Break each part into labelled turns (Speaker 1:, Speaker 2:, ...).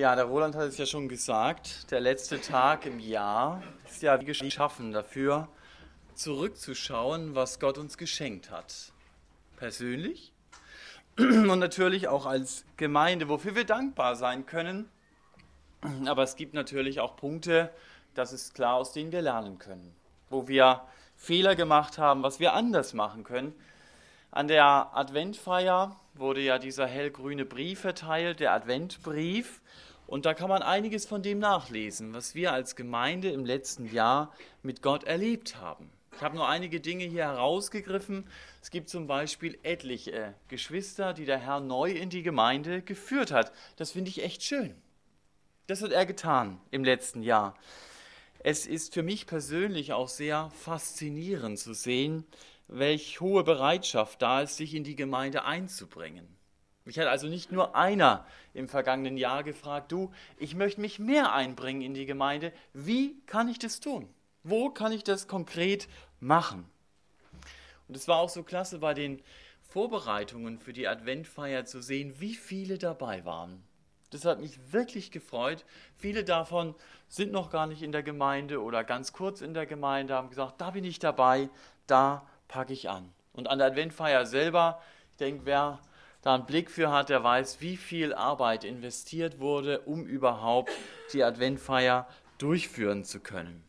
Speaker 1: Ja, der Roland hat es ja schon gesagt, der letzte Tag im Jahr ist ja geschaffen dafür, zurückzuschauen, was Gott uns geschenkt hat. Persönlich und natürlich auch als Gemeinde, wofür wir dankbar sein können. Aber es gibt natürlich auch Punkte, das ist klar, aus denen wir lernen können, wo wir Fehler gemacht haben, was wir anders machen können. An der Adventfeier wurde ja dieser hellgrüne Brief verteilt, der Adventbrief. Und da kann man einiges von dem nachlesen, was wir als Gemeinde im letzten Jahr mit Gott erlebt haben. Ich habe nur einige Dinge hier herausgegriffen. Es gibt zum Beispiel etliche Geschwister, die der Herr neu in die Gemeinde geführt hat. Das finde ich echt schön. Das hat er getan im letzten Jahr. Es ist für mich persönlich auch sehr faszinierend zu sehen, welch hohe Bereitschaft da ist, sich in die Gemeinde einzubringen. Mich hat also nicht nur einer im vergangenen Jahr gefragt, du, ich möchte mich mehr einbringen in die Gemeinde. Wie kann ich das tun? Wo kann ich das konkret machen? Und es war auch so klasse bei den Vorbereitungen für die Adventfeier zu sehen, wie viele dabei waren. Das hat mich wirklich gefreut. Viele davon sind noch gar nicht in der Gemeinde oder ganz kurz in der Gemeinde, haben gesagt, da bin ich dabei, da packe ich an. Und an der Adventfeier selber, ich denke, wer da einen Blick für hat, der weiß, wie viel Arbeit investiert wurde, um überhaupt die Adventfeier durchführen zu können.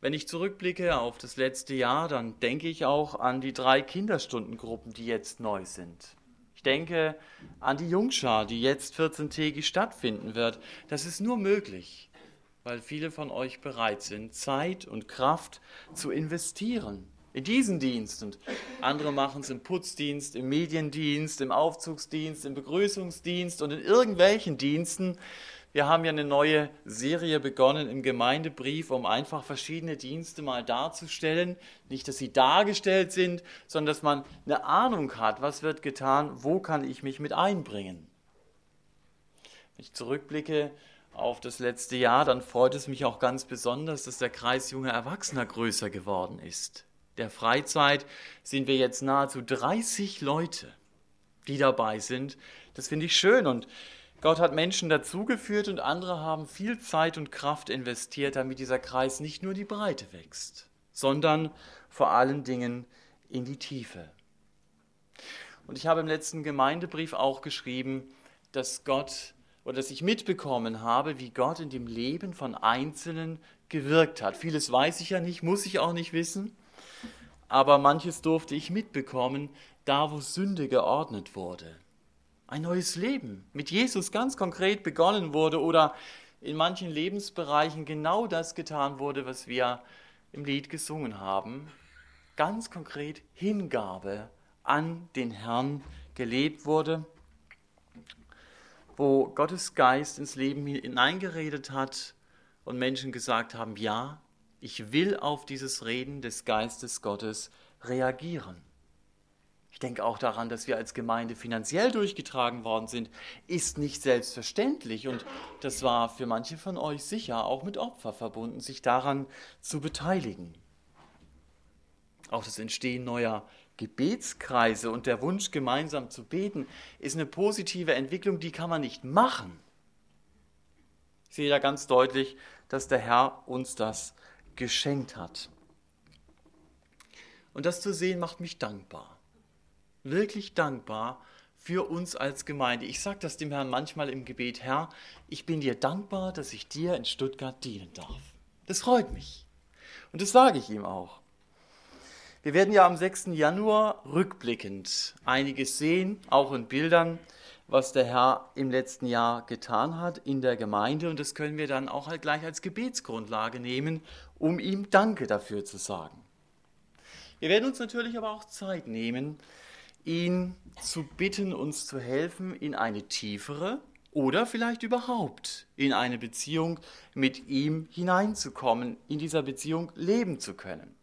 Speaker 1: Wenn ich zurückblicke auf das letzte Jahr, dann denke ich auch an die drei Kinderstundengruppen, die jetzt neu sind. Ich denke an die Jungschar, die jetzt 14-tägig stattfinden wird. Das ist nur möglich, weil viele von euch bereit sind, Zeit und Kraft zu investieren in diesen Dienst. Und andere machen es im Putzdienst, im Mediendienst, im Aufzugsdienst, im Begrüßungsdienst und in irgendwelchen Diensten. Wir haben ja eine neue Serie begonnen im Gemeindebrief, um einfach verschiedene Dienste mal darzustellen. Nicht, dass sie dargestellt sind, sondern dass man eine Ahnung hat, was wird getan, wo kann ich mich mit einbringen. Wenn ich zurückblicke auf das letzte Jahr, dann freut es mich auch ganz besonders, dass der Kreis junger Erwachsener größer geworden ist der Freizeit sind wir jetzt nahezu 30 Leute, die dabei sind. Das finde ich schön und Gott hat Menschen dazugeführt und andere haben viel Zeit und Kraft investiert, damit dieser Kreis nicht nur die Breite wächst, sondern vor allen Dingen in die Tiefe. Und ich habe im letzten Gemeindebrief auch geschrieben, dass Gott oder dass ich mitbekommen habe, wie Gott in dem Leben von Einzelnen gewirkt hat. Vieles weiß ich ja nicht, muss ich auch nicht wissen aber manches durfte ich mitbekommen, da wo Sünde geordnet wurde. Ein neues Leben mit Jesus ganz konkret begonnen wurde oder in manchen Lebensbereichen genau das getan wurde, was wir im Lied gesungen haben. Ganz konkret Hingabe an den Herrn gelebt wurde, wo Gottes Geist ins Leben hineingeredet hat und Menschen gesagt haben, ja, ich will auf dieses Reden des Geistes Gottes reagieren. Ich denke auch daran, dass wir als Gemeinde finanziell durchgetragen worden sind, ist nicht selbstverständlich. Und das war für manche von euch sicher auch mit Opfer verbunden, sich daran zu beteiligen. Auch das Entstehen neuer Gebetskreise und der Wunsch, gemeinsam zu beten, ist eine positive Entwicklung, die kann man nicht machen. Ich sehe da ganz deutlich, dass der Herr uns das geschenkt hat. Und das zu sehen macht mich dankbar. Wirklich dankbar für uns als Gemeinde. Ich sage das dem Herrn manchmal im Gebet, Herr, ich bin dir dankbar, dass ich dir in Stuttgart dienen darf. Das freut mich. Und das sage ich ihm auch. Wir werden ja am 6. Januar rückblickend einiges sehen, auch in Bildern, was der Herr im letzten Jahr getan hat in der Gemeinde. Und das können wir dann auch halt gleich als Gebetsgrundlage nehmen, um ihm Danke dafür zu sagen. Wir werden uns natürlich aber auch Zeit nehmen, ihn zu bitten, uns zu helfen, in eine tiefere oder vielleicht überhaupt in eine Beziehung mit ihm hineinzukommen, in dieser Beziehung leben zu können.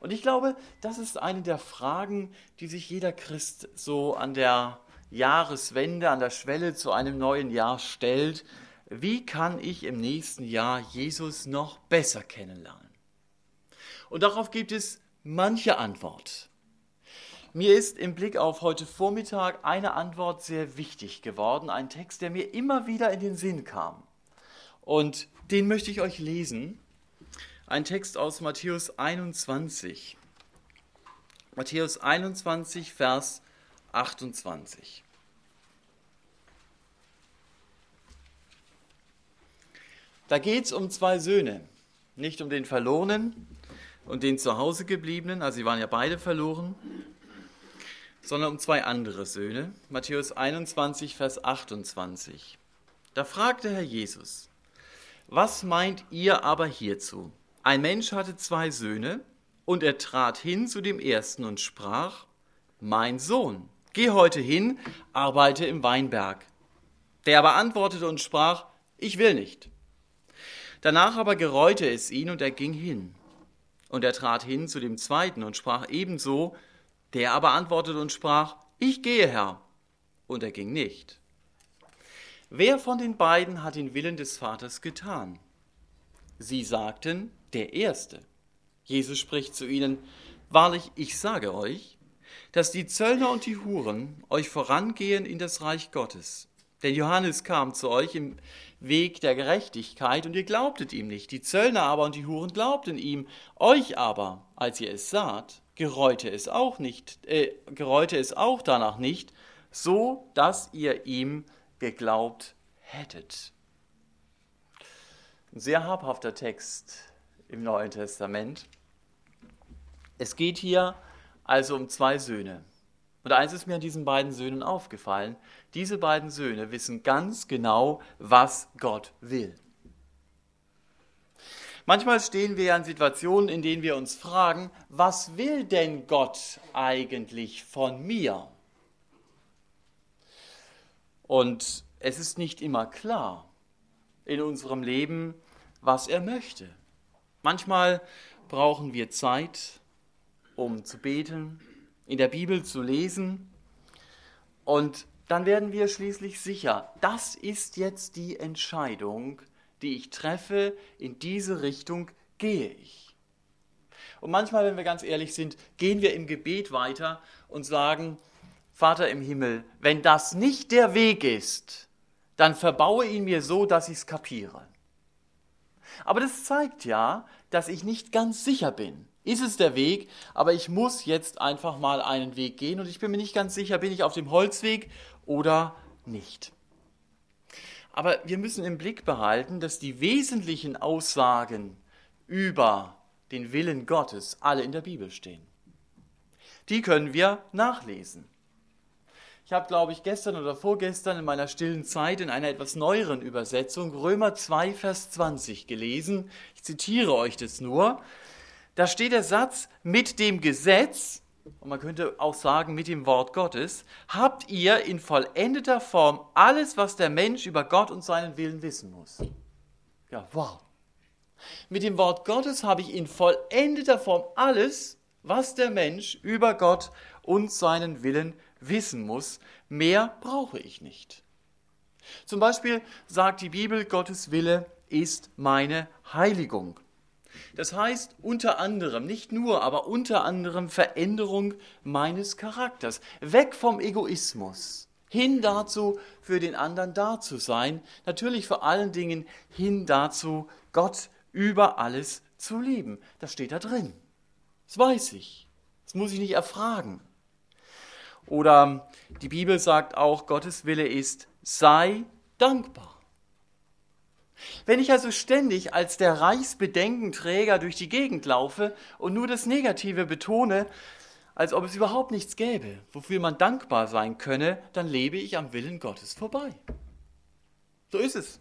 Speaker 1: Und ich glaube, das ist eine der Fragen, die sich jeder Christ so an der Jahreswende, an der Schwelle zu einem neuen Jahr stellt wie kann ich im nächsten Jahr Jesus noch besser kennenlernen? Und darauf gibt es manche Antwort. Mir ist im Blick auf heute Vormittag eine Antwort sehr wichtig geworden, ein Text, der mir immer wieder in den Sinn kam. Und den möchte ich euch lesen. Ein Text aus Matthäus 21. Matthäus 21, Vers 28. Da geht es um zwei Söhne, nicht um den Verlorenen und den zu Hause gebliebenen, also sie waren ja beide verloren, sondern um zwei andere Söhne. Matthäus 21, Vers 28. Da fragte Herr Jesus, was meint ihr aber hierzu? Ein Mensch hatte zwei Söhne, und er trat hin zu dem ersten und sprach, Mein Sohn, geh heute hin, arbeite im Weinberg. Der aber antwortete und sprach, Ich will nicht. Danach aber gereute es ihn und er ging hin. Und er trat hin zu dem zweiten und sprach ebenso, der aber antwortete und sprach, Ich gehe, Herr. Und er ging nicht. Wer von den beiden hat den Willen des Vaters getan? Sie sagten, der Erste. Jesus spricht zu ihnen, Wahrlich, ich sage euch, dass die Zöllner und die Huren euch vorangehen in das Reich Gottes. Denn Johannes kam zu euch im Weg der Gerechtigkeit und ihr glaubtet ihm nicht. Die Zöllner aber und die Huren glaubten ihm. Euch aber, als ihr es saht, gereute es auch nicht, äh, gereute es auch danach nicht, so dass ihr ihm geglaubt hättet. Ein sehr habhafter Text im Neuen Testament. Es geht hier also um zwei Söhne. Und eins ist mir an diesen beiden Söhnen aufgefallen. Diese beiden Söhne wissen ganz genau, was Gott will. Manchmal stehen wir ja in Situationen, in denen wir uns fragen, was will denn Gott eigentlich von mir? Und es ist nicht immer klar in unserem Leben, was er möchte. Manchmal brauchen wir Zeit, um zu beten, in der Bibel zu lesen. Und dann werden wir schließlich sicher, das ist jetzt die Entscheidung, die ich treffe, in diese Richtung gehe ich. Und manchmal, wenn wir ganz ehrlich sind, gehen wir im Gebet weiter und sagen, Vater im Himmel, wenn das nicht der Weg ist, dann verbaue ihn mir so, dass ich es kapiere. Aber das zeigt ja, dass ich nicht ganz sicher bin ist es der Weg, aber ich muss jetzt einfach mal einen Weg gehen und ich bin mir nicht ganz sicher, bin ich auf dem Holzweg oder nicht. Aber wir müssen im Blick behalten, dass die wesentlichen Aussagen über den Willen Gottes alle in der Bibel stehen. Die können wir nachlesen. Ich habe, glaube ich, gestern oder vorgestern in meiner stillen Zeit in einer etwas neueren Übersetzung Römer 2, Vers 20 gelesen. Ich zitiere euch das nur da steht der Satz, mit dem Gesetz, und man könnte auch sagen mit dem Wort Gottes, habt ihr in vollendeter Form alles, was der Mensch über Gott und seinen Willen wissen muss. Ja, wow. Mit dem Wort Gottes habe ich in vollendeter Form alles, was der Mensch über Gott und seinen Willen wissen muss. Mehr brauche ich nicht. Zum Beispiel sagt die Bibel, Gottes Wille ist meine Heiligung. Das heißt unter anderem, nicht nur, aber unter anderem Veränderung meines Charakters. Weg vom Egoismus, hin dazu, für den anderen da zu sein. Natürlich vor allen Dingen hin dazu, Gott über alles zu lieben. Das steht da drin. Das weiß ich. Das muss ich nicht erfragen. Oder die Bibel sagt auch, Gottes Wille ist, sei dankbar. Wenn ich also ständig als der Reichsbedenkenträger durch die Gegend laufe und nur das Negative betone, als ob es überhaupt nichts gäbe, wofür man dankbar sein könne, dann lebe ich am Willen Gottes vorbei. So ist es.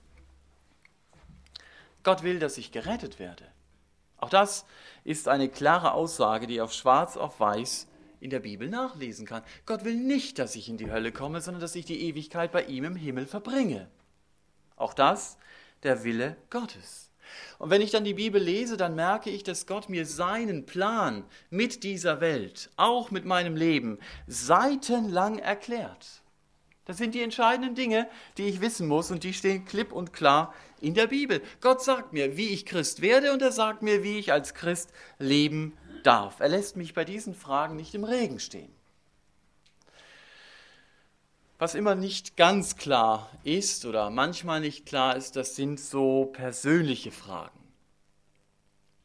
Speaker 1: Gott will, dass ich gerettet werde. Auch das ist eine klare Aussage, die auf schwarz auf weiß in der Bibel nachlesen kann. Gott will nicht, dass ich in die Hölle komme, sondern dass ich die Ewigkeit bei ihm im Himmel verbringe. Auch das der Wille Gottes. Und wenn ich dann die Bibel lese, dann merke ich, dass Gott mir seinen Plan mit dieser Welt, auch mit meinem Leben, seitenlang erklärt. Das sind die entscheidenden Dinge, die ich wissen muss und die stehen klipp und klar in der Bibel. Gott sagt mir, wie ich Christ werde und er sagt mir, wie ich als Christ leben darf. Er lässt mich bei diesen Fragen nicht im Regen stehen. Was immer nicht ganz klar ist oder manchmal nicht klar ist, das sind so persönliche Fragen.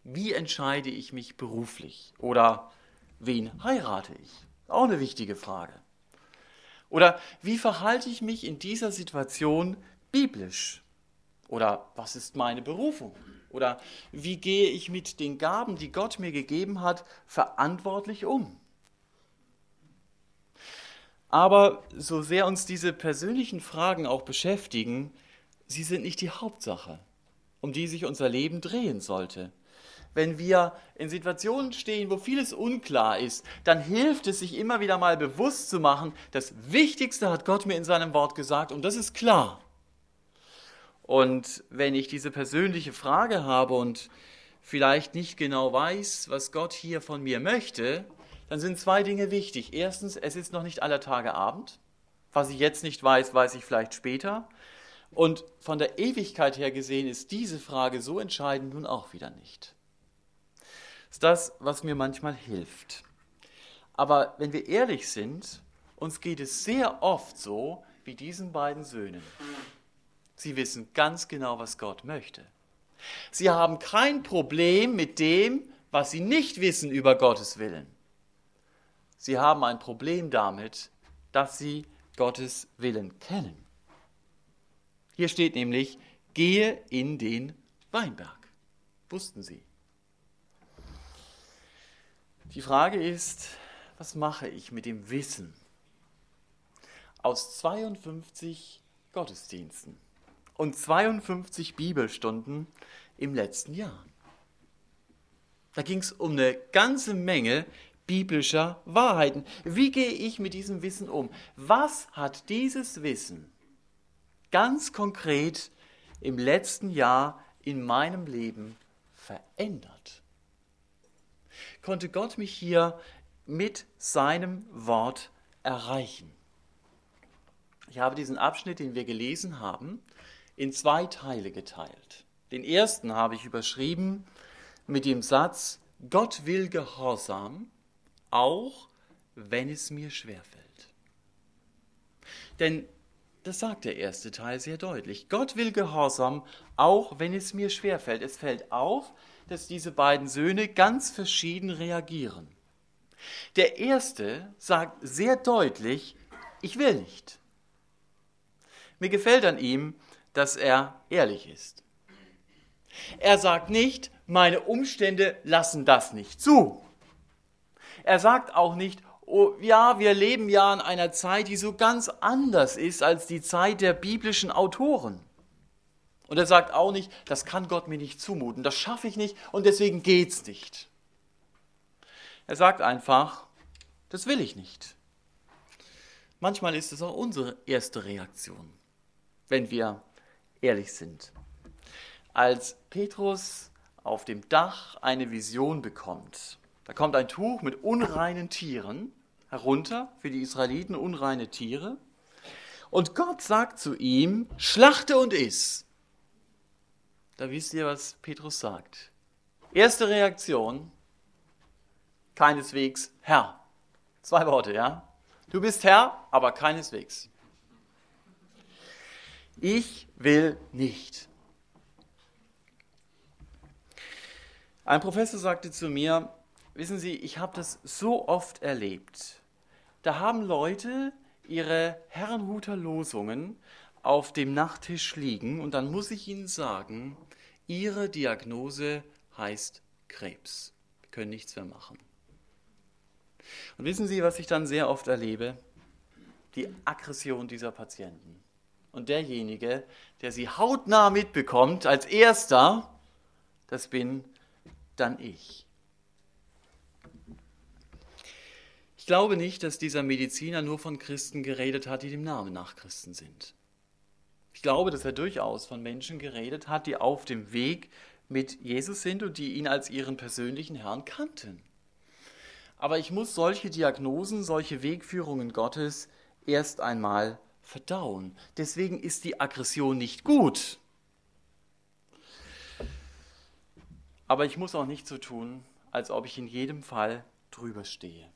Speaker 1: Wie entscheide ich mich beruflich? Oder wen heirate ich? Auch eine wichtige Frage. Oder wie verhalte ich mich in dieser Situation biblisch? Oder was ist meine Berufung? Oder wie gehe ich mit den Gaben, die Gott mir gegeben hat, verantwortlich um? Aber so sehr uns diese persönlichen Fragen auch beschäftigen, sie sind nicht die Hauptsache, um die sich unser Leben drehen sollte. Wenn wir in Situationen stehen, wo vieles unklar ist, dann hilft es sich immer wieder mal bewusst zu machen, das Wichtigste hat Gott mir in seinem Wort gesagt und das ist klar. Und wenn ich diese persönliche Frage habe und vielleicht nicht genau weiß, was Gott hier von mir möchte, dann sind zwei Dinge wichtig. Erstens, es ist noch nicht aller Tage Abend. Was ich jetzt nicht weiß, weiß ich vielleicht später. Und von der Ewigkeit her gesehen ist diese Frage so entscheidend nun auch wieder nicht. Das ist das, was mir manchmal hilft. Aber wenn wir ehrlich sind, uns geht es sehr oft so wie diesen beiden Söhnen. Sie wissen ganz genau, was Gott möchte. Sie haben kein Problem mit dem, was sie nicht wissen über Gottes Willen. Sie haben ein Problem damit, dass sie Gottes Willen kennen. Hier steht nämlich, gehe in den Weinberg. Wussten sie. Die Frage ist, was mache ich mit dem Wissen aus 52 Gottesdiensten und 52 Bibelstunden im letzten Jahr? Da ging es um eine ganze Menge biblischer Wahrheiten. Wie gehe ich mit diesem Wissen um? Was hat dieses Wissen ganz konkret im letzten Jahr in meinem Leben verändert? Konnte Gott mich hier mit seinem Wort erreichen? Ich habe diesen Abschnitt, den wir gelesen haben, in zwei Teile geteilt. Den ersten habe ich überschrieben mit dem Satz, Gott will Gehorsam auch wenn es mir schwerfällt. Denn das sagt der erste Teil sehr deutlich. Gott will Gehorsam, auch wenn es mir schwerfällt. Es fällt auf, dass diese beiden Söhne ganz verschieden reagieren. Der erste sagt sehr deutlich, ich will nicht. Mir gefällt an ihm, dass er ehrlich ist. Er sagt nicht, meine Umstände lassen das nicht zu. Er sagt auch nicht, oh, ja, wir leben ja in einer Zeit, die so ganz anders ist als die Zeit der biblischen Autoren. Und er sagt auch nicht, das kann Gott mir nicht zumuten, das schaffe ich nicht und deswegen geht's nicht. Er sagt einfach, das will ich nicht. Manchmal ist es auch unsere erste Reaktion, wenn wir ehrlich sind. Als Petrus auf dem Dach eine Vision bekommt da kommt ein Tuch mit unreinen Tieren herunter, für die Israeliten unreine Tiere. Und Gott sagt zu ihm, schlachte und iss. Da wisst ihr, was Petrus sagt. Erste Reaktion, keineswegs Herr. Zwei Worte, ja? Du bist Herr, aber keineswegs. Ich will nicht. Ein Professor sagte zu mir, Wissen Sie, ich habe das so oft erlebt. Da haben Leute ihre Herrenhuter Losungen auf dem Nachttisch liegen und dann muss ich Ihnen sagen, Ihre Diagnose heißt Krebs. Wir können nichts mehr machen. Und wissen Sie, was ich dann sehr oft erlebe? Die Aggression dieser Patienten. Und derjenige, der sie hautnah mitbekommt, als erster, das bin dann ich. Ich glaube nicht, dass dieser Mediziner nur von Christen geredet hat, die dem Namen nach Christen sind. Ich glaube, dass er durchaus von Menschen geredet hat, die auf dem Weg mit Jesus sind und die ihn als ihren persönlichen Herrn kannten. Aber ich muss solche Diagnosen, solche Wegführungen Gottes erst einmal verdauen. Deswegen ist die Aggression nicht gut. Aber ich muss auch nicht so tun, als ob ich in jedem Fall drüber stehe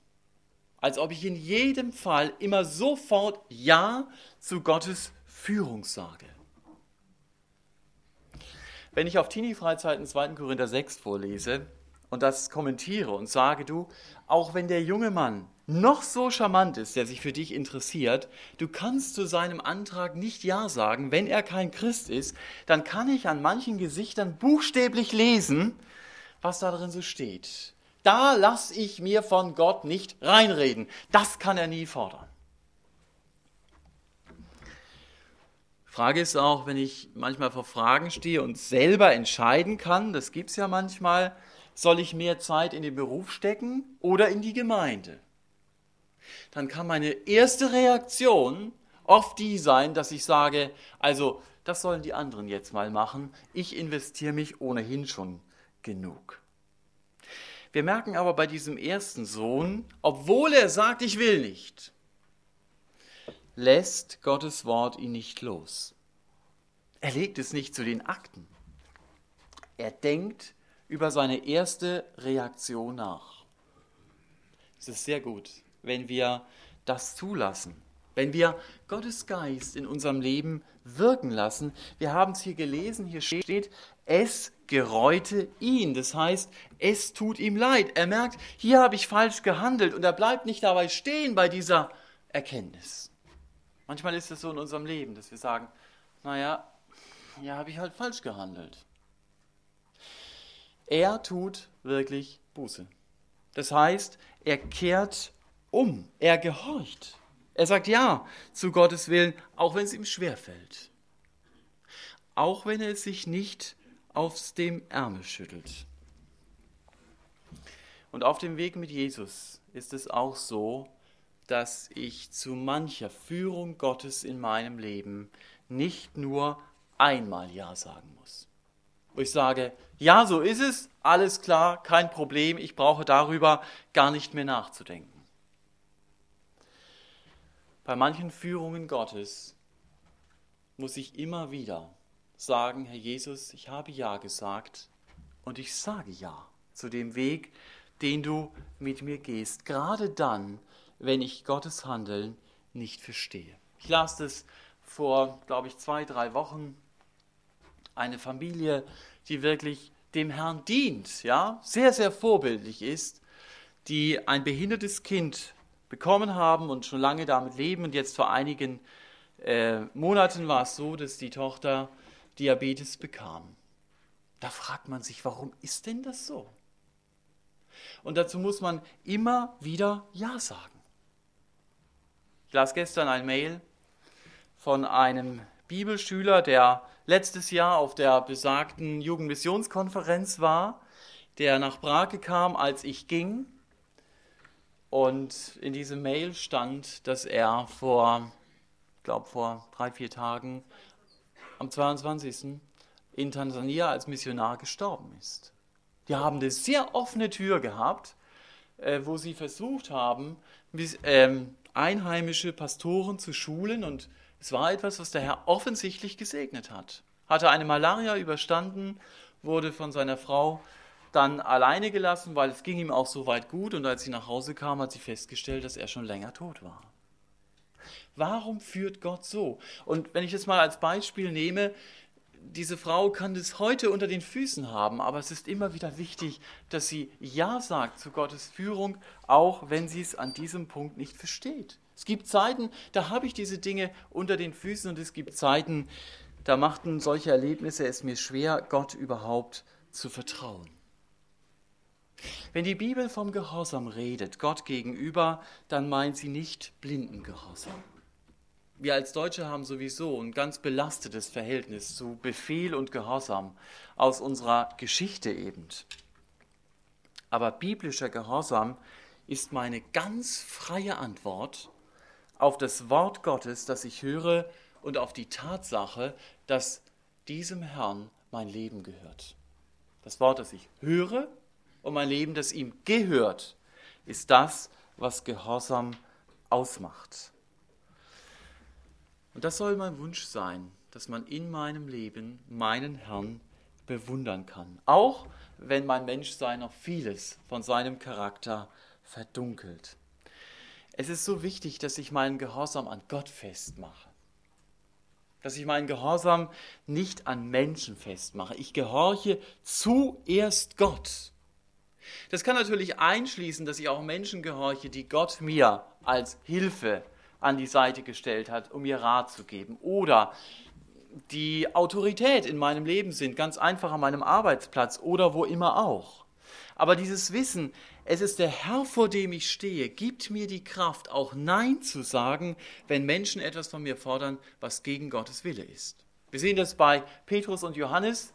Speaker 1: als ob ich in jedem Fall immer sofort Ja zu Gottes Führung sage. Wenn ich auf Teenie-Freizeiten 2. Korinther 6 vorlese und das kommentiere und sage, du, auch wenn der junge Mann noch so charmant ist, der sich für dich interessiert, du kannst zu seinem Antrag nicht Ja sagen, wenn er kein Christ ist, dann kann ich an manchen Gesichtern buchstäblich lesen, was da drin so steht. Da lasse ich mir von Gott nicht reinreden. Das kann er nie fordern. Frage ist auch, wenn ich manchmal vor Fragen stehe und selber entscheiden kann, das gibt es ja manchmal, soll ich mehr Zeit in den Beruf stecken oder in die Gemeinde? Dann kann meine erste Reaktion oft die sein, dass ich sage, also das sollen die anderen jetzt mal machen, ich investiere mich ohnehin schon genug. Wir merken aber bei diesem ersten Sohn, obwohl er sagt, ich will nicht, lässt Gottes Wort ihn nicht los. Er legt es nicht zu den Akten. Er denkt über seine erste Reaktion nach. Es ist sehr gut, wenn wir das zulassen, wenn wir Gottes Geist in unserem Leben wirken lassen. Wir haben es hier gelesen, hier steht, es gereute ihn. Das heißt, es tut ihm leid. Er merkt, hier habe ich falsch gehandelt und er bleibt nicht dabei stehen bei dieser Erkenntnis. Manchmal ist es so in unserem Leben, dass wir sagen, naja, hier habe ich halt falsch gehandelt. Er tut wirklich Buße. Das heißt, er kehrt um, er gehorcht. Er sagt ja zu Gottes Willen, auch wenn es ihm schwerfällt. Auch wenn er sich nicht aus dem Ärmel schüttelt. Und auf dem Weg mit Jesus ist es auch so, dass ich zu mancher Führung Gottes in meinem Leben nicht nur einmal Ja sagen muss. Wo ich sage, ja, so ist es, alles klar, kein Problem, ich brauche darüber gar nicht mehr nachzudenken. Bei manchen Führungen Gottes muss ich immer wieder sagen, Herr Jesus, ich habe Ja gesagt und ich sage Ja zu dem Weg, den du mit mir gehst, gerade dann, wenn ich Gottes Handeln nicht verstehe. Ich las das vor, glaube ich, zwei, drei Wochen. Eine Familie, die wirklich dem Herrn dient, ja, sehr, sehr vorbildlich ist, die ein behindertes Kind bekommen haben und schon lange damit leben. Und jetzt vor einigen äh, Monaten war es so, dass die Tochter Diabetes bekam. Da fragt man sich, warum ist denn das so? Und dazu muss man immer wieder Ja sagen. Ich las gestern ein Mail von einem Bibelschüler, der letztes Jahr auf der besagten Jugendmissionskonferenz war, der nach Prag kam, als ich ging. Und in diesem Mail stand, dass er vor, ich glaube vor drei, vier Tagen, am 22. in Tansania als Missionar gestorben ist. Die haben eine sehr offene Tür gehabt, äh, wo sie versucht haben, ähm, einheimische Pastoren zu schulen und es war etwas, was der Herr offensichtlich gesegnet hat. Hatte eine Malaria überstanden, wurde von seiner Frau dann alleine gelassen, weil es ging ihm auch so weit gut und als sie nach Hause kam, hat sie festgestellt, dass er schon länger tot war. Warum führt Gott so? Und wenn ich das mal als Beispiel nehme, diese Frau kann das heute unter den Füßen haben, aber es ist immer wieder wichtig, dass sie Ja sagt zu Gottes Führung, auch wenn sie es an diesem Punkt nicht versteht. Es gibt Zeiten, da habe ich diese Dinge unter den Füßen und es gibt Zeiten, da machten solche Erlebnisse es mir schwer, Gott überhaupt zu vertrauen. Wenn die Bibel vom Gehorsam redet, Gott gegenüber, dann meint sie nicht blinden Gehorsam. Wir als Deutsche haben sowieso ein ganz belastetes Verhältnis zu Befehl und Gehorsam aus unserer Geschichte eben. Aber biblischer Gehorsam ist meine ganz freie Antwort auf das Wort Gottes, das ich höre und auf die Tatsache, dass diesem Herrn mein Leben gehört. Das Wort, das ich höre und mein Leben, das ihm gehört, ist das, was Gehorsam ausmacht. Und das soll mein Wunsch sein, dass man in meinem Leben meinen Herrn bewundern kann. Auch wenn mein Menschsein noch vieles von seinem Charakter verdunkelt. Es ist so wichtig, dass ich meinen Gehorsam an Gott festmache. Dass ich meinen Gehorsam nicht an Menschen festmache. Ich gehorche zuerst Gott. Das kann natürlich einschließen, dass ich auch Menschen gehorche, die Gott mir als Hilfe an die Seite gestellt hat, um mir Rat zu geben. Oder die Autorität in meinem Leben sind, ganz einfach an meinem Arbeitsplatz oder wo immer auch. Aber dieses Wissen, es ist der Herr, vor dem ich stehe, gibt mir die Kraft, auch Nein zu sagen, wenn Menschen etwas von mir fordern, was gegen Gottes Wille ist. Wir sehen das bei Petrus und Johannes,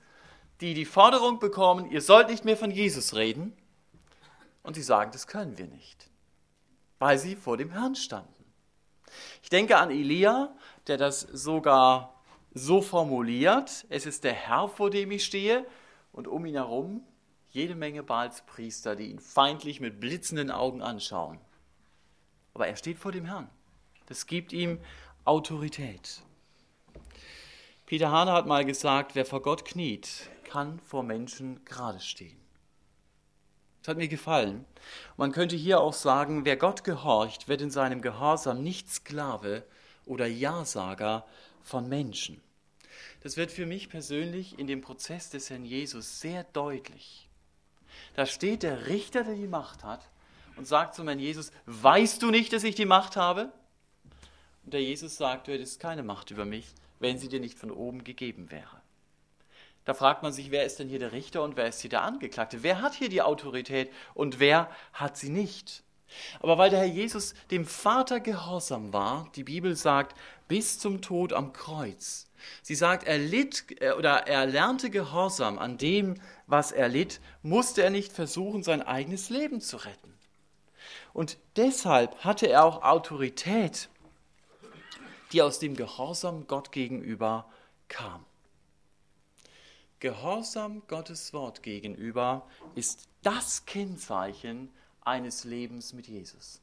Speaker 1: die die Forderung bekommen, ihr sollt nicht mehr von Jesus reden. Und sie sagen, das können wir nicht, weil sie vor dem Herrn standen. Ich denke an Elia, der das sogar so formuliert, es ist der Herr, vor dem ich stehe, und um ihn herum jede Menge Baalspriester, die ihn feindlich mit blitzenden Augen anschauen. Aber er steht vor dem Herrn. Das gibt ihm Autorität. Peter Hane hat mal gesagt, wer vor Gott kniet, kann vor Menschen gerade stehen. Hat mir gefallen. Man könnte hier auch sagen, wer Gott gehorcht, wird in seinem Gehorsam nicht Sklave oder Ja-Sager von Menschen. Das wird für mich persönlich in dem Prozess des Herrn Jesus sehr deutlich. Da steht der Richter, der die Macht hat, und sagt zum Herrn Jesus, weißt du nicht, dass ich die Macht habe? Und der Jesus sagt, du hättest keine Macht über mich, wenn sie dir nicht von oben gegeben wäre. Da fragt man sich, wer ist denn hier der Richter und wer ist hier der Angeklagte? Wer hat hier die Autorität und wer hat sie nicht? Aber weil der Herr Jesus dem Vater gehorsam war, die Bibel sagt, bis zum Tod am Kreuz. Sie sagt, er litt äh, oder er lernte Gehorsam an dem, was er litt, musste er nicht versuchen, sein eigenes Leben zu retten. Und deshalb hatte er auch Autorität, die aus dem Gehorsam Gott gegenüber kam. Gehorsam Gottes Wort gegenüber ist das Kennzeichen eines Lebens mit Jesus.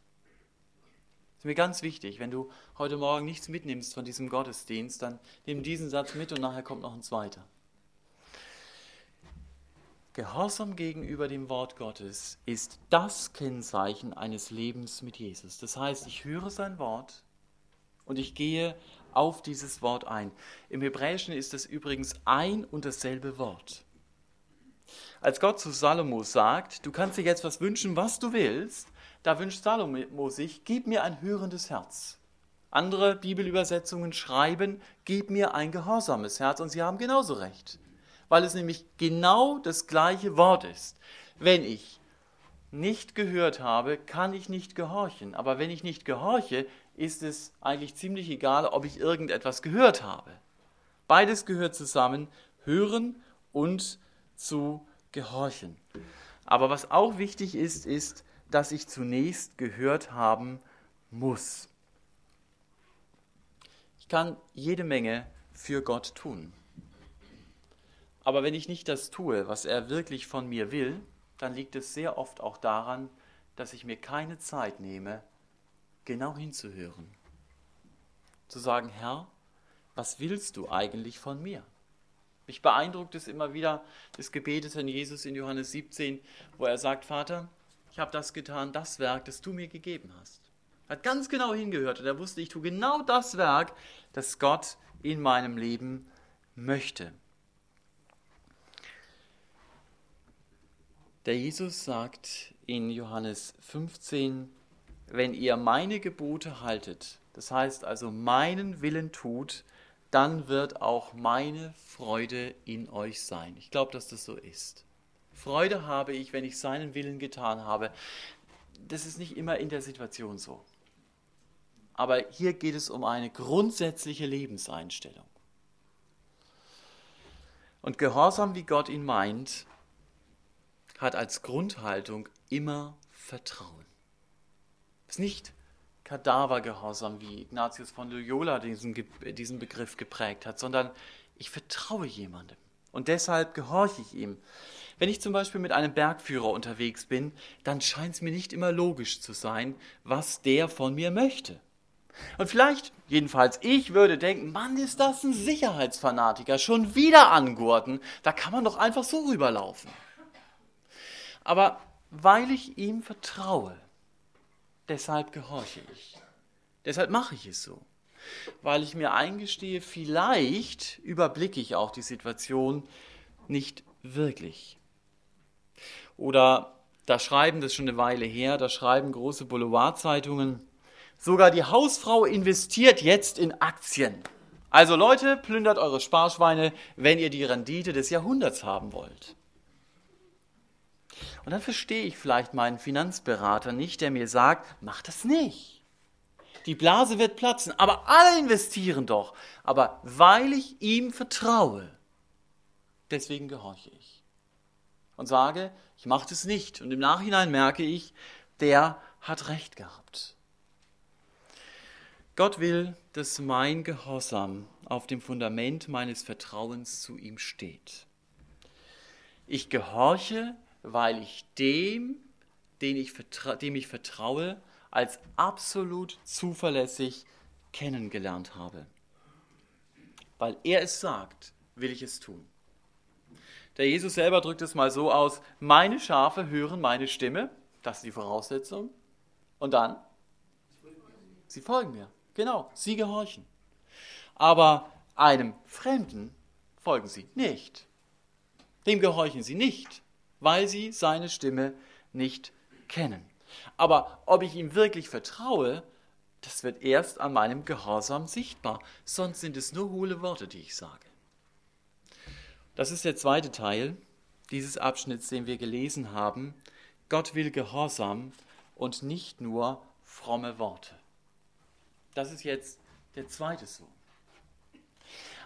Speaker 1: Das ist mir ganz wichtig, wenn du heute Morgen nichts mitnimmst von diesem Gottesdienst, dann nimm diesen Satz mit und nachher kommt noch ein zweiter. Gehorsam gegenüber dem Wort Gottes ist das Kennzeichen eines Lebens mit Jesus. Das heißt, ich höre sein Wort und ich gehe auf dieses Wort ein. Im Hebräischen ist es übrigens ein und dasselbe Wort. Als Gott zu Salomo sagt, du kannst dir jetzt was wünschen, was du willst, da wünscht Salomo sich, gib mir ein hörendes Herz. Andere Bibelübersetzungen schreiben, gib mir ein gehorsames Herz und sie haben genauso recht, weil es nämlich genau das gleiche Wort ist. Wenn ich nicht gehört habe, kann ich nicht gehorchen. Aber wenn ich nicht gehorche, ist es eigentlich ziemlich egal, ob ich irgendetwas gehört habe. Beides gehört zusammen, hören und zu gehorchen. Aber was auch wichtig ist, ist, dass ich zunächst gehört haben muss. Ich kann jede Menge für Gott tun. Aber wenn ich nicht das tue, was er wirklich von mir will, dann liegt es sehr oft auch daran, dass ich mir keine Zeit nehme, genau hinzuhören. Zu sagen, Herr, was willst du eigentlich von mir? Mich beeindruckt es immer wieder, das Gebet des Herrn Jesus in Johannes 17, wo er sagt, Vater, ich habe das getan, das Werk, das du mir gegeben hast. Er hat ganz genau hingehört und er wusste, ich tue genau das Werk, das Gott in meinem Leben möchte. Der Jesus sagt in Johannes 15, wenn ihr meine Gebote haltet, das heißt also meinen Willen tut, dann wird auch meine Freude in euch sein. Ich glaube, dass das so ist. Freude habe ich, wenn ich seinen Willen getan habe. Das ist nicht immer in der Situation so. Aber hier geht es um eine grundsätzliche Lebenseinstellung. Und Gehorsam, wie Gott ihn meint, hat als Grundhaltung immer Vertrauen. Ist nicht Kadavergehorsam, wie Ignatius von Loyola diesen, diesen Begriff geprägt hat, sondern ich vertraue jemandem und deshalb gehorche ich ihm. Wenn ich zum Beispiel mit einem Bergführer unterwegs bin, dann scheint es mir nicht immer logisch zu sein, was der von mir möchte. Und vielleicht, jedenfalls ich würde denken, Mann, ist das ein Sicherheitsfanatiker, schon wieder angurten, da kann man doch einfach so rüberlaufen. Aber weil ich ihm vertraue, deshalb gehorche ich. Deshalb mache ich es so. Weil ich mir eingestehe, vielleicht überblicke ich auch die Situation nicht wirklich. Oder da schreiben, das ist schon eine Weile her, da schreiben große Boulevardzeitungen, sogar die Hausfrau investiert jetzt in Aktien. Also Leute, plündert eure Sparschweine, wenn ihr die Rendite des Jahrhunderts haben wollt. Und dann verstehe ich vielleicht meinen Finanzberater nicht, der mir sagt, mach das nicht. Die Blase wird platzen, aber alle investieren doch. Aber weil ich ihm vertraue, deswegen gehorche ich. Und sage, ich mache das nicht. Und im Nachhinein merke ich, der hat recht gehabt. Gott will, dass mein Gehorsam auf dem Fundament meines Vertrauens zu ihm steht. Ich gehorche, weil ich dem, den ich dem ich vertraue, als absolut zuverlässig kennengelernt habe. Weil er es sagt, will ich es tun. Der Jesus selber drückt es mal so aus, meine Schafe hören meine Stimme, das ist die Voraussetzung, und dann, sie folgen mir. Genau, sie gehorchen. Aber einem Fremden folgen sie nicht. Dem gehorchen sie nicht, weil sie seine Stimme nicht kennen. Aber ob ich ihm wirklich vertraue, das wird erst an meinem Gehorsam sichtbar, sonst sind es nur hohle Worte, die ich sage. Das ist der zweite Teil dieses Abschnitts, den wir gelesen haben. Gott will Gehorsam und nicht nur fromme Worte. Das ist jetzt der zweite Sohn.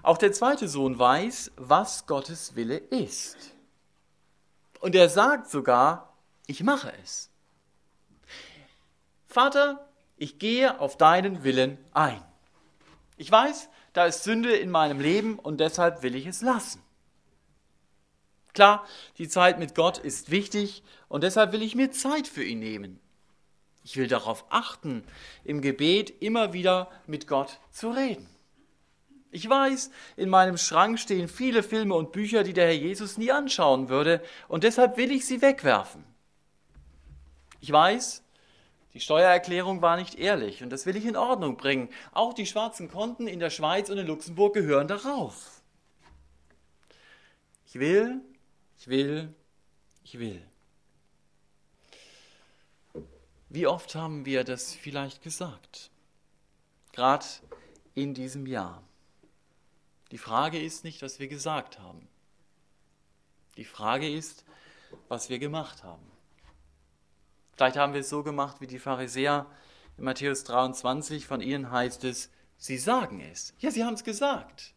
Speaker 1: Auch der zweite Sohn weiß, was Gottes Wille ist. Und er sagt sogar, ich mache es. Vater, ich gehe auf deinen Willen ein. Ich weiß, da ist Sünde in meinem Leben und deshalb will ich es lassen. Klar, die Zeit mit Gott ist wichtig und deshalb will ich mir Zeit für ihn nehmen. Ich will darauf achten, im Gebet immer wieder mit Gott zu reden. Ich weiß, in meinem Schrank stehen viele Filme und Bücher, die der Herr Jesus nie anschauen würde, und deshalb will ich sie wegwerfen. Ich weiß, die Steuererklärung war nicht ehrlich, und das will ich in Ordnung bringen. Auch die schwarzen Konten in der Schweiz und in Luxemburg gehören darauf. Ich will, ich will, ich will. Wie oft haben wir das vielleicht gesagt? Gerade in diesem Jahr. Die Frage ist nicht, was wir gesagt haben. Die Frage ist, was wir gemacht haben. Vielleicht haben wir es so gemacht wie die Pharisäer in Matthäus 23. Von ihnen heißt es, sie sagen es. Ja, sie haben es gesagt.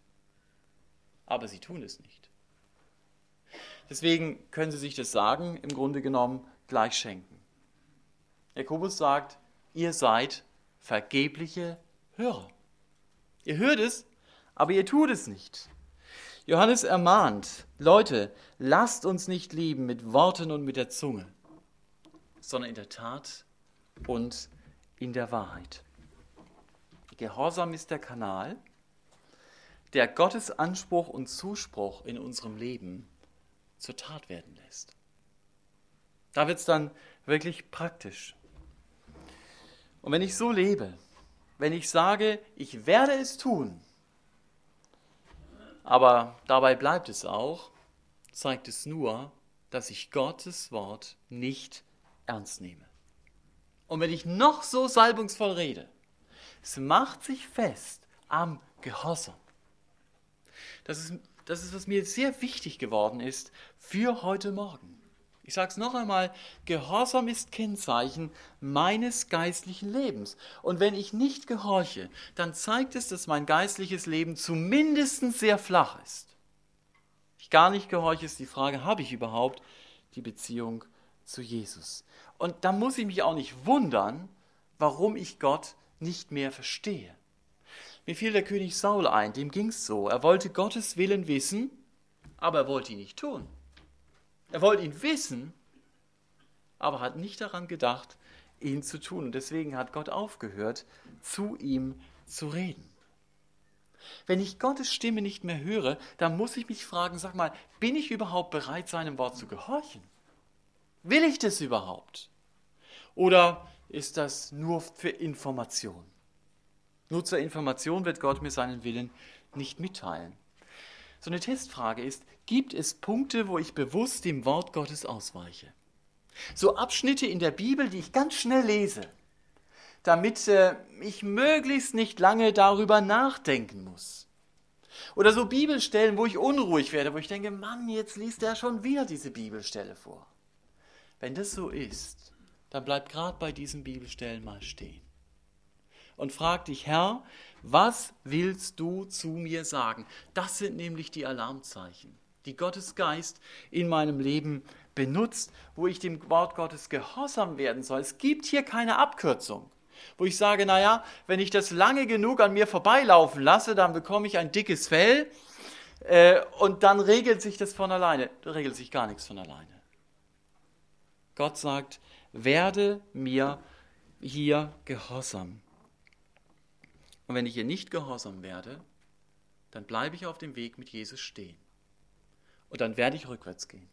Speaker 1: Aber sie tun es nicht. Deswegen können sie sich das Sagen im Grunde genommen gleich schenken. Jakobus sagt, ihr seid vergebliche Hörer. Ihr hört es, aber ihr tut es nicht. Johannes ermahnt, Leute, lasst uns nicht lieben mit Worten und mit der Zunge, sondern in der Tat und in der Wahrheit. Gehorsam ist der Kanal, der Gottes Anspruch und Zuspruch in unserem Leben zur Tat werden lässt. Da wird es dann wirklich praktisch. Und wenn ich so lebe, wenn ich sage, ich werde es tun, aber dabei bleibt es auch, zeigt es nur, dass ich Gottes Wort nicht ernst nehme. Und wenn ich noch so salbungsvoll rede, es macht sich fest am Gehorsam. Das ist, das ist, was mir sehr wichtig geworden ist für heute Morgen. Ich sage es noch einmal, Gehorsam ist Kennzeichen meines geistlichen Lebens. Und wenn ich nicht gehorche, dann zeigt es, dass mein geistliches Leben zumindest sehr flach ist. Ich gar nicht gehorche, ist die Frage, habe ich überhaupt die Beziehung zu Jesus? Und da muss ich mich auch nicht wundern, warum ich Gott nicht mehr verstehe. Mir fiel der König Saul ein, dem ging es so. Er wollte Gottes Willen wissen, aber er wollte ihn nicht tun. Er wollte ihn wissen, aber hat nicht daran gedacht, ihn zu tun. Und deswegen hat Gott aufgehört, zu ihm zu reden. Wenn ich Gottes Stimme nicht mehr höre, dann muss ich mich fragen, sag mal, bin ich überhaupt bereit, seinem Wort zu gehorchen? Will ich das überhaupt? Oder ist das nur für Information. Nur zur Information wird Gott mir seinen Willen nicht mitteilen. So eine Testfrage ist, gibt es Punkte, wo ich bewusst dem Wort Gottes ausweiche? So Abschnitte in der Bibel, die ich ganz schnell lese, damit äh, ich möglichst nicht lange darüber nachdenken muss. Oder so Bibelstellen, wo ich unruhig werde, wo ich denke, Mann, jetzt liest er schon wieder diese Bibelstelle vor. Wenn das so ist, dann bleib gerade bei diesen Bibelstellen mal stehen. Und frag dich, Herr, was willst du zu mir sagen? Das sind nämlich die Alarmzeichen, die Gottes Geist in meinem Leben benutzt, wo ich dem Wort Gottes gehorsam werden soll. Es gibt hier keine Abkürzung wo ich sage, naja, wenn ich das lange genug an mir vorbeilaufen lasse, dann bekomme ich ein dickes Fell äh, und dann regelt sich das von alleine. Da regelt sich gar nichts von alleine. Gott sagt, werde mir hier gehorsam. Und wenn ich hier nicht gehorsam werde, dann bleibe ich auf dem Weg mit Jesus stehen. Und dann werde ich rückwärts gehen.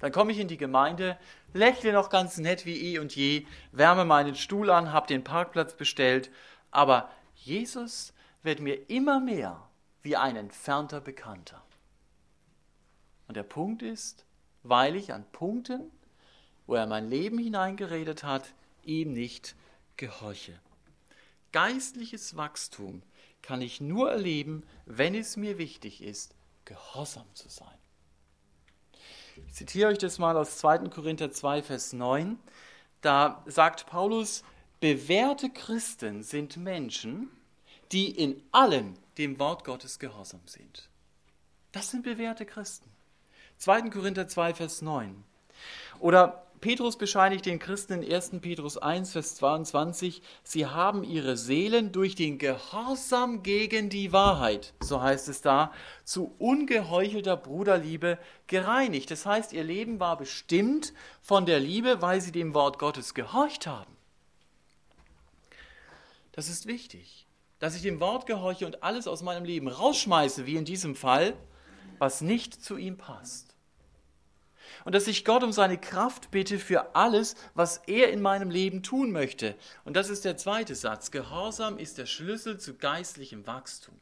Speaker 1: Dann komme ich in die Gemeinde, lächle noch ganz nett wie eh und je, wärme meinen Stuhl an, habe den Parkplatz bestellt, aber Jesus wird mir immer mehr wie ein entfernter Bekannter. Und der Punkt ist, weil ich an Punkten, wo er mein Leben hineingeredet hat, ihm nicht gehorche. Geistliches Wachstum kann ich nur erleben, wenn es mir wichtig ist, gehorsam zu sein. Ich zitiere euch das mal aus 2. Korinther 2, Vers 9. Da sagt Paulus, bewährte Christen sind Menschen, die in allem dem Wort Gottes gehorsam sind. Das sind bewährte Christen. 2. Korinther 2, Vers 9. Oder Petrus bescheinigt den Christen in 1. Petrus 1, Vers 22, sie haben ihre Seelen durch den Gehorsam gegen die Wahrheit, so heißt es da, zu ungeheuchelter Bruderliebe gereinigt. Das heißt, ihr Leben war bestimmt von der Liebe, weil sie dem Wort Gottes gehorcht haben. Das ist wichtig, dass ich dem Wort gehorche und alles aus meinem Leben rausschmeiße, wie in diesem Fall, was nicht zu ihm passt und dass ich Gott um seine Kraft bitte für alles, was er in meinem Leben tun möchte. Und das ist der zweite Satz. Gehorsam ist der Schlüssel zu geistlichem Wachstum.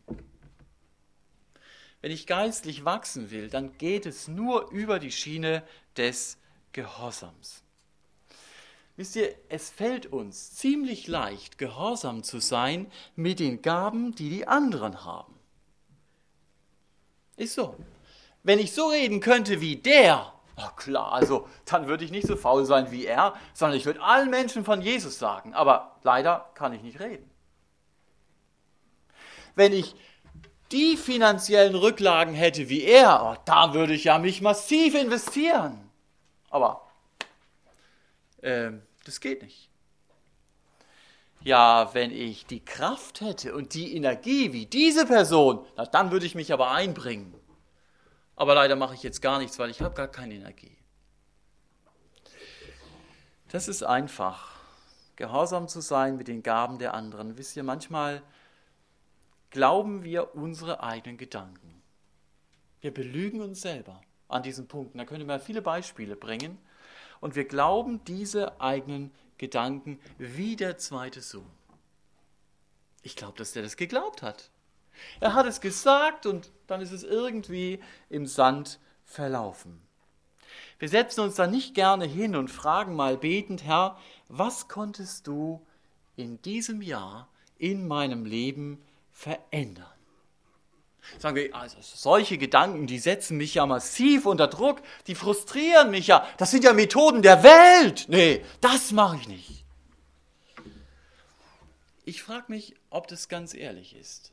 Speaker 1: Wenn ich geistlich wachsen will, dann geht es nur über die Schiene des Gehorsams. Wisst ihr, es fällt uns ziemlich leicht, gehorsam zu sein mit den Gaben, die die anderen haben. Ist so. Wenn ich so reden könnte wie der, na klar, also dann würde ich nicht so faul sein wie er, sondern ich würde allen Menschen von Jesus sagen. Aber leider kann ich nicht reden. Wenn ich die finanziellen Rücklagen hätte wie er, oh, da würde ich ja mich massiv investieren. Aber äh, das geht nicht. Ja, wenn ich die Kraft hätte und die Energie wie diese Person, na, dann würde ich mich aber einbringen aber leider mache ich jetzt gar nichts, weil ich habe gar keine Energie. Das ist einfach, gehorsam zu sein mit den Gaben der anderen. Wisst ihr, manchmal glauben wir unsere eigenen Gedanken. Wir belügen uns selber an diesen Punkten. Da könnte man viele Beispiele bringen. Und wir glauben diese eigenen Gedanken wie der zweite Sohn. Ich glaube, dass der das geglaubt hat. Er hat es gesagt und dann ist es irgendwie im Sand verlaufen. Wir setzen uns da nicht gerne hin und fragen mal betend, Herr, was konntest du in diesem Jahr in meinem Leben verändern? Sagen wir, also solche Gedanken, die setzen mich ja massiv unter Druck, die frustrieren mich ja. Das sind ja Methoden der Welt. Nee, das mache ich nicht. Ich frage mich, ob das ganz ehrlich ist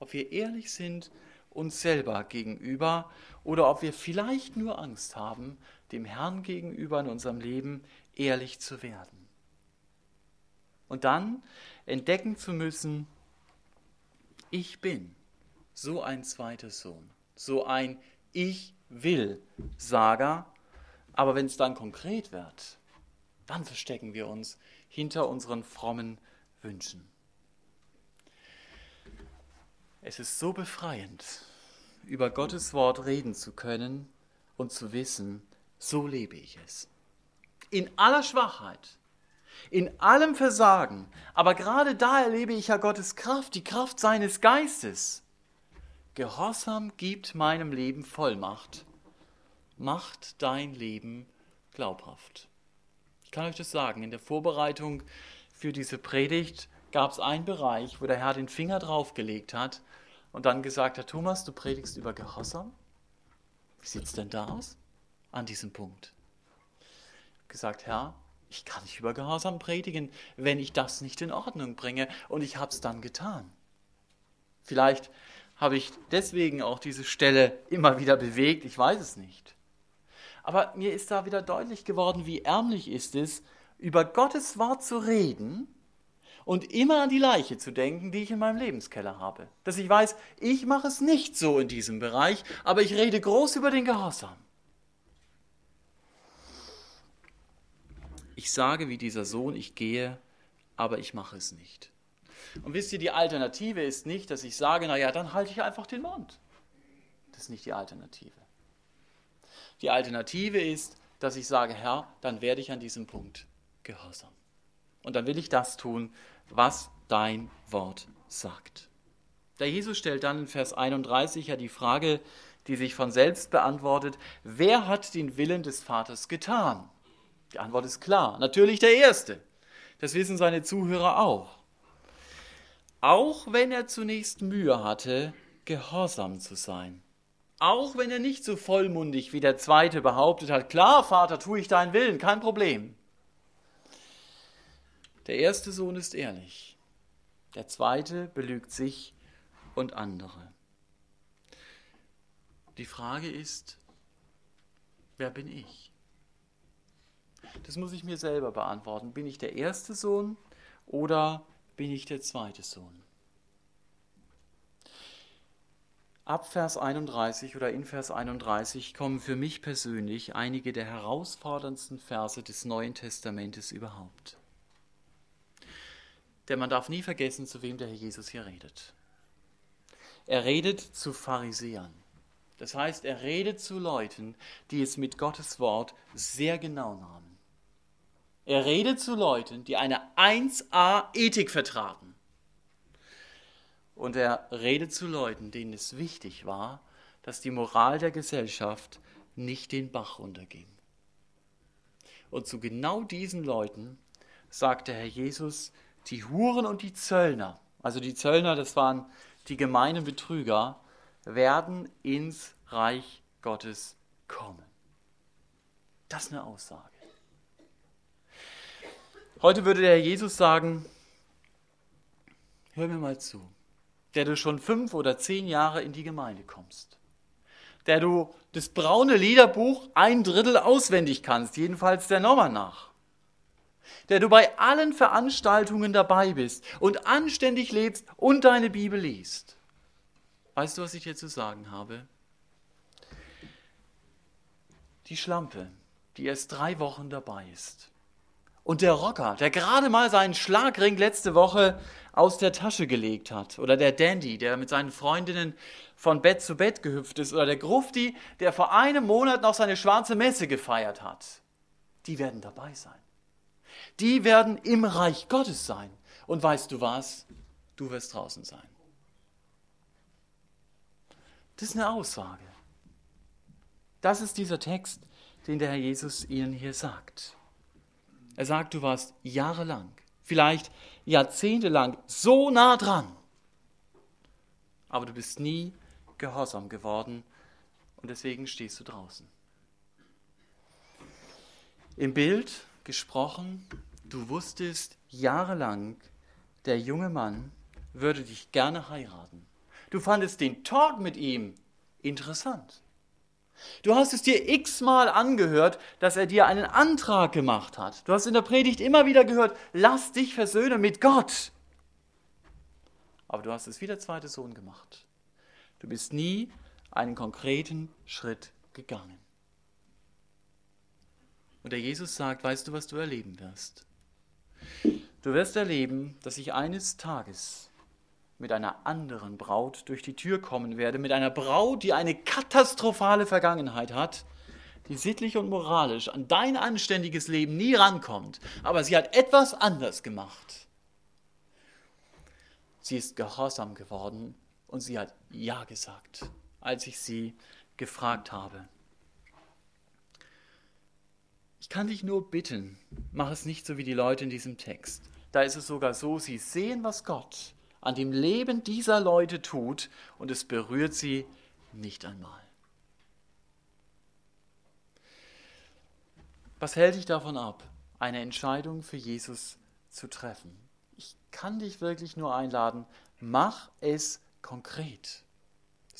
Speaker 1: ob wir ehrlich sind uns selber gegenüber oder ob wir vielleicht nur Angst haben, dem Herrn gegenüber in unserem Leben ehrlich zu werden. Und dann entdecken zu müssen, ich bin so ein zweiter Sohn, so ein Ich will Sager, aber wenn es dann konkret wird, dann verstecken wir uns hinter unseren frommen Wünschen. Es ist so befreiend, über Gottes Wort reden zu können und zu wissen, so lebe ich es. In aller Schwachheit, in allem Versagen, aber gerade da erlebe ich ja Gottes Kraft, die Kraft seines Geistes. Gehorsam gibt meinem Leben Vollmacht, macht dein Leben glaubhaft. Ich kann euch das sagen, in der Vorbereitung für diese Predigt gab es einen Bereich, wo der Herr den Finger draufgelegt hat und dann gesagt hat, Thomas, du predigst über Gehorsam. Wie sieht es denn da aus an diesem Punkt? Gesagt, Herr, ich kann nicht über Gehorsam predigen, wenn ich das nicht in Ordnung bringe. Und ich habe es dann getan. Vielleicht habe ich deswegen auch diese Stelle immer wieder bewegt, ich weiß es nicht. Aber mir ist da wieder deutlich geworden, wie ärmlich ist es, über Gottes Wort zu reden und immer an die Leiche zu denken, die ich in meinem Lebenskeller habe. Dass ich weiß, ich mache es nicht so in diesem Bereich, aber ich rede groß über den Gehorsam. Ich sage wie dieser Sohn, ich gehe, aber ich mache es nicht. Und wisst ihr, die Alternative ist nicht, dass ich sage, naja, dann halte ich einfach den Mund. Das ist nicht die Alternative. Die Alternative ist, dass ich sage, Herr, dann werde ich an diesem Punkt gehorsam. Und dann will ich das tun, was dein Wort sagt. Der Jesus stellt dann in Vers 31 ja die Frage, die sich von selbst beantwortet, wer hat den Willen des Vaters getan? Die Antwort ist klar, natürlich der Erste. Das wissen seine Zuhörer auch. Auch wenn er zunächst Mühe hatte, gehorsam zu sein. Auch wenn er nicht so vollmundig wie der Zweite behauptet hat, klar, Vater, tue ich deinen Willen, kein Problem. Der erste Sohn ist ehrlich, der zweite belügt sich und andere. Die Frage ist, wer bin ich? Das muss ich mir selber beantworten. Bin ich der erste Sohn oder bin ich der zweite Sohn? Ab Vers 31 oder in Vers 31 kommen für mich persönlich einige der herausforderndsten Verse des Neuen Testamentes überhaupt. Denn man darf nie vergessen, zu wem der Herr Jesus hier redet. Er redet zu Pharisäern. Das heißt, er redet zu Leuten, die es mit Gottes Wort sehr genau nahmen. Er redet zu Leuten, die eine 1a Ethik vertraten. Und er redet zu Leuten, denen es wichtig war, dass die Moral der Gesellschaft nicht den Bach runterging. Und zu genau diesen Leuten sagt der Herr Jesus, die Huren und die Zöllner, also die Zöllner, das waren die gemeinen Betrüger, werden ins Reich Gottes kommen. Das ist eine Aussage. Heute würde der Jesus sagen, hör mir mal zu, der du schon fünf oder zehn Jahre in die Gemeinde kommst, der du das braune Liederbuch ein Drittel auswendig kannst, jedenfalls der Nummer nach der du bei allen Veranstaltungen dabei bist und anständig lebst und deine Bibel liest. Weißt du, was ich dir zu sagen habe? Die Schlampe, die erst drei Wochen dabei ist. Und der Rocker, der gerade mal seinen Schlagring letzte Woche aus der Tasche gelegt hat. Oder der Dandy, der mit seinen Freundinnen von Bett zu Bett gehüpft ist. Oder der Grufti, der vor einem Monat noch seine schwarze Messe gefeiert hat. Die werden dabei sein die werden im Reich Gottes sein. Und weißt du was? Du wirst draußen sein. Das ist eine Aussage. Das ist dieser Text, den der Herr Jesus ihnen hier sagt. Er sagt, du warst jahrelang, vielleicht jahrzehntelang so nah dran, aber du bist nie gehorsam geworden und deswegen stehst du draußen. Im Bild gesprochen Du wusstest jahrelang, der junge Mann würde dich gerne heiraten. Du fandest den Talk mit ihm interessant. Du hast es dir x-mal angehört, dass er dir einen Antrag gemacht hat. Du hast in der Predigt immer wieder gehört, lass dich versöhnen mit Gott. Aber du hast es wie der zweite Sohn gemacht. Du bist nie einen konkreten Schritt gegangen. Und der Jesus sagt, weißt du, was du erleben wirst? Du wirst erleben, dass ich eines Tages mit einer anderen Braut durch die Tür kommen werde, mit einer Braut, die eine katastrophale Vergangenheit hat, die sittlich und moralisch an dein anständiges Leben nie rankommt, aber sie hat etwas anders gemacht. Sie ist gehorsam geworden und sie hat Ja gesagt, als ich sie gefragt habe. Ich kann dich nur bitten, mach es nicht so wie die Leute in diesem Text. Da ist es sogar so, sie sehen, was Gott an dem Leben dieser Leute tut und es berührt sie nicht einmal. Was hält dich davon ab, eine Entscheidung für Jesus zu treffen? Ich kann dich wirklich nur einladen, mach es konkret.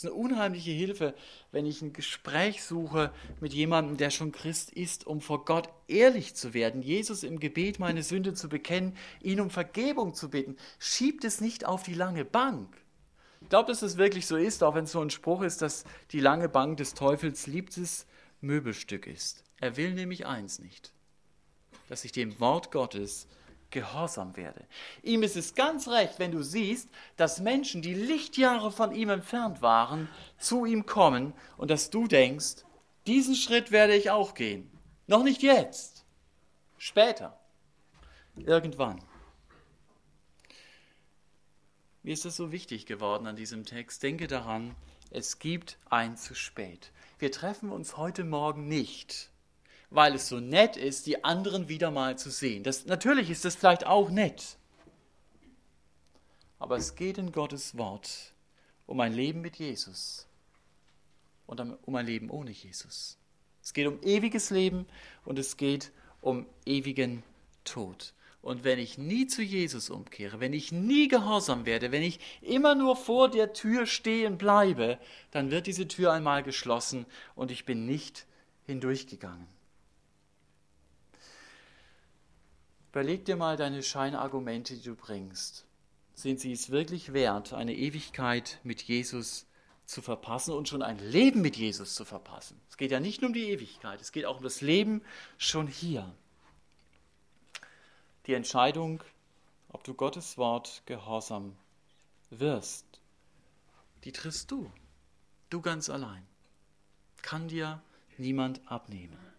Speaker 1: Ist eine unheimliche Hilfe, wenn ich ein Gespräch suche mit jemandem, der schon Christ ist, um vor Gott ehrlich zu werden, Jesus im Gebet meine Sünde zu bekennen, ihn um Vergebung zu bitten. Schiebt es nicht auf die lange Bank. Ich glaube, dass es wirklich so ist, auch wenn es so ein Spruch ist, dass die lange Bank des Teufels liebstes Möbelstück ist. Er will nämlich eins nicht, dass ich dem Wort Gottes gehorsam werde. Ihm ist es ganz recht, wenn du siehst, dass Menschen, die Lichtjahre von ihm entfernt waren, zu ihm kommen und dass du denkst, diesen Schritt werde ich auch gehen. Noch nicht jetzt, später, irgendwann. Mir ist es so wichtig geworden an diesem Text. Denke daran, es gibt ein zu spät. Wir treffen uns heute Morgen nicht, weil es so nett ist, die anderen wieder mal zu sehen. Das, natürlich ist das vielleicht auch nett. Aber es geht in Gottes Wort um ein Leben mit Jesus und um ein Leben ohne Jesus. Es geht um ewiges Leben und es geht um ewigen Tod. Und wenn ich nie zu Jesus umkehre, wenn ich nie gehorsam werde, wenn ich immer nur vor der Tür stehen bleibe, dann wird diese Tür einmal geschlossen und ich bin nicht hindurchgegangen. Überleg dir mal deine Scheinargumente, die du bringst. Sind sie es wirklich wert, eine Ewigkeit mit Jesus zu verpassen und schon ein Leben mit Jesus zu verpassen? Es geht ja nicht nur um die Ewigkeit, es geht auch um das Leben schon hier. Die Entscheidung, ob du Gottes Wort gehorsam wirst, die triffst du. Du ganz allein. Kann dir niemand abnehmen.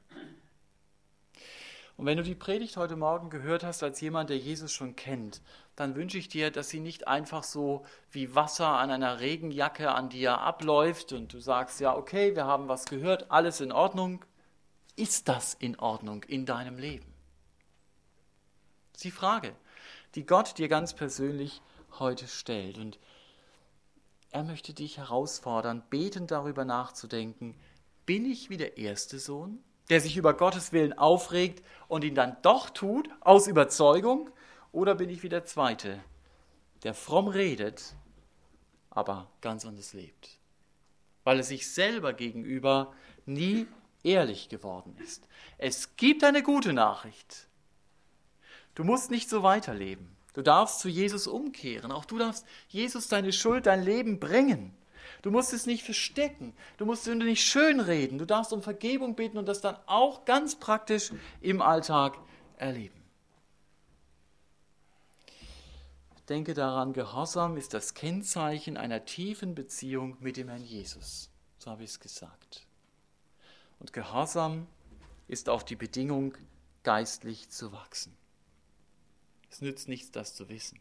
Speaker 1: Und wenn du die Predigt heute Morgen gehört hast als jemand, der Jesus schon kennt, dann wünsche ich dir, dass sie nicht einfach so wie Wasser an einer Regenjacke an dir abläuft und du sagst, ja, okay, wir haben was gehört, alles in Ordnung. Ist das in Ordnung in deinem Leben? Das ist die Frage, die Gott dir ganz persönlich heute stellt. Und er möchte dich herausfordern, betend darüber nachzudenken, bin ich wie der erste Sohn? Der sich über Gottes Willen aufregt und ihn dann doch tut, aus Überzeugung? Oder bin ich wie der Zweite, der fromm redet, aber ganz anders lebt? Weil er sich selber gegenüber nie ehrlich geworden ist. Es gibt eine gute Nachricht. Du musst nicht so weiterleben. Du darfst zu Jesus umkehren. Auch du darfst Jesus deine Schuld, dein Leben bringen. Du musst es nicht verstecken. Du musst es nicht schönreden. Du darfst um Vergebung beten und das dann auch ganz praktisch im Alltag erleben. Denke daran, Gehorsam ist das Kennzeichen einer tiefen Beziehung mit dem Herrn Jesus. So habe ich es gesagt. Und Gehorsam ist auch die Bedingung, geistlich zu wachsen. Es nützt nichts, das zu wissen.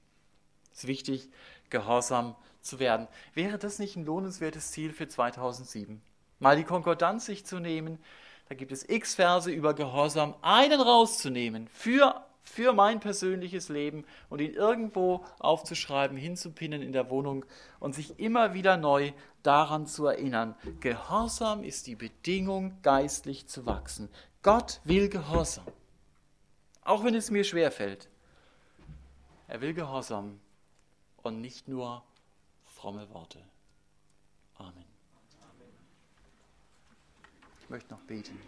Speaker 1: Es ist wichtig, gehorsam zu werden. Wäre das nicht ein lohnenswertes Ziel für 2007? Mal die Konkordanz sich zu nehmen, da gibt es x Verse über Gehorsam, einen rauszunehmen für, für mein persönliches Leben und ihn irgendwo aufzuschreiben, hinzupinnen in der Wohnung und sich immer wieder neu daran zu erinnern. Gehorsam ist die Bedingung, geistlich zu wachsen. Gott will Gehorsam. Auch wenn es mir schwerfällt. Er will Gehorsam und nicht nur fromme Worte. Amen. Ich möchte noch beten.